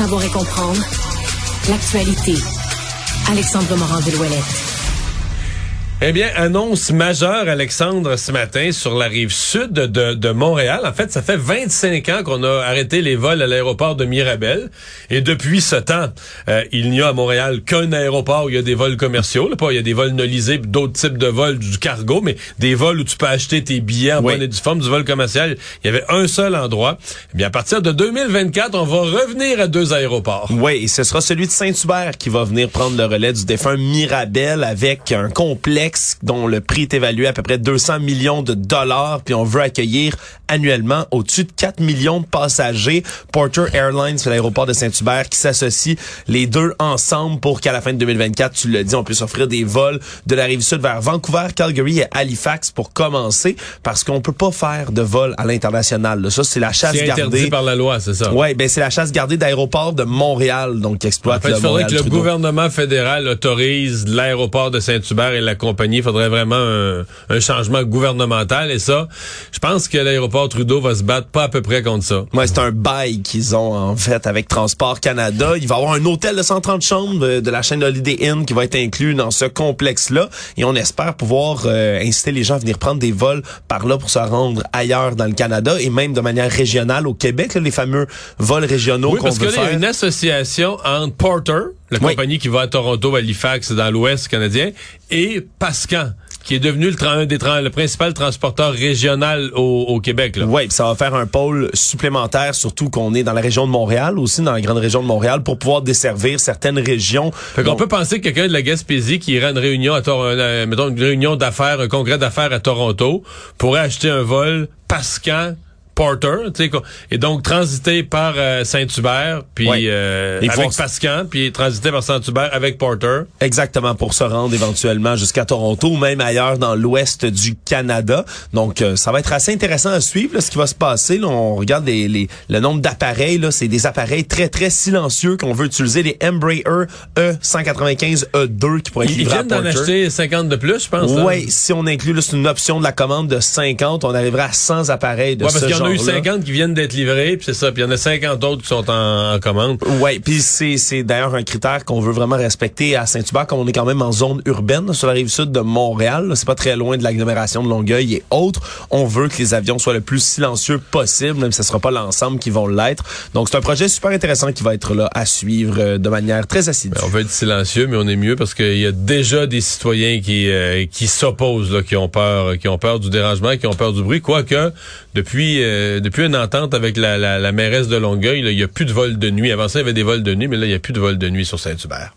Savoir et comprendre l'actualité. Alexandre Morand-Villouellette. Eh bien, annonce majeure, Alexandre, ce matin sur la rive sud de, de Montréal. En fait, ça fait 25 ans qu'on a arrêté les vols à l'aéroport de Mirabel. Et depuis ce temps, euh, il n'y a à Montréal qu'un aéroport où il y a des vols commerciaux. Là, pas, il y a des vols nolisés, d'autres types de vols, du cargo, mais des vols où tu peux acheter tes billets en bonne et du forme, du vol commercial. Il y avait un seul endroit. Eh bien, à partir de 2024, on va revenir à deux aéroports. Oui, et ce sera celui de Saint-Hubert qui va venir prendre le relais du défunt Mirabel avec un complexe dont le prix est évalué à peu près 200 millions de dollars, puis on veut accueillir annuellement au-dessus de 4 millions de passagers. Porter Airlines, c'est l'aéroport de Saint-Hubert, qui s'associe les deux ensemble pour qu'à la fin de 2024, tu le dis, on puisse offrir des vols de la rive sud vers Vancouver, Calgary et Halifax pour commencer, parce qu'on peut pas faire de vol à l'international. Ça, c'est la chasse gardée. Interdit par la loi, c'est ça? Ouais, ben c'est la chasse gardée d'aéroport de Montréal, donc qui exploite en fait, il faudrait que le gouvernement fédéral autorise l'aéroport de Saint-Hubert et la compagnie. Il faudrait vraiment un, un changement gouvernemental et ça, je pense que l'aéroport Trudeau va se battre pas à peu près contre ça. Ouais, c'est un bail qu'ils ont en fait avec Transport Canada. Il va y avoir un hôtel de 130 chambres de, la chaîne Holiday Inn qui va être inclus dans ce complexe-là et on espère pouvoir euh, inciter les gens à venir prendre des vols par là pour se rendre ailleurs dans le Canada et même de manière régionale au Québec, les fameux vols régionaux qu'on veut faire. parce qu'il y a une association entre Porter, la compagnie qui va à Toronto, Halifax, dans l'Ouest canadien, et Pascan qui est devenu le, des le principal transporteur régional au, Québec. Oui, ça va faire un pôle supplémentaire, surtout qu'on est dans la région de Montréal, aussi dans la grande région de Montréal, pour pouvoir desservir certaines régions. Fait qu'on peut penser que quelqu'un de la Gaspésie qui irait une réunion à Toronto, euh, mettons une réunion d'affaires, un congrès d'affaires à Toronto, pourrait acheter un vol Pascan Porter, et donc transiter par euh, Saint-Hubert, puis euh, avec Pascan, puis transiter par Saint-Hubert avec Porter. Exactement, pour se rendre éventuellement jusqu'à Toronto ou même ailleurs dans l'ouest du Canada. Donc, euh, ça va être assez intéressant à suivre ce qui va se passer. Là, on regarde les, les, le nombre d'appareils. Là, c'est des appareils très, très silencieux qu'on veut utiliser. Les Embraer E195E2 qui pourraient être Ils viennent d'en acheter 50 de plus, je pense. Oui, si on inclut, c'est une option de la commande de 50, on arrivera à 100 appareils de ce genre eu 50 qui viennent d'être livrés, puis c'est ça. Puis il y en a 50 autres qui sont en, commande. Oui, puis c'est, c'est d'ailleurs un critère qu'on veut vraiment respecter à Saint-Hubert, comme on est quand même en zone urbaine, sur la rive sud de Montréal. C'est pas très loin de l'agglomération de Longueuil et autres. On veut que les avions soient le plus silencieux possible, même si ce sera pas l'ensemble qui vont l'être. Donc c'est un projet super intéressant qui va être là à suivre euh, de manière très assidue. Ben, on veut être silencieux, mais on est mieux parce qu'il y a déjà des citoyens qui euh, qui s'opposent, qui ont peur, qui ont peur du dérangement, qui ont peur du bruit. Quoique depuis euh, depuis une entente avec la, la, mairesse de Longueuil, il n'y a plus de vol de nuit. Avant ça, il y avait des vols de nuit, mais là, il n'y a plus de vol de nuit sur Saint-Hubert.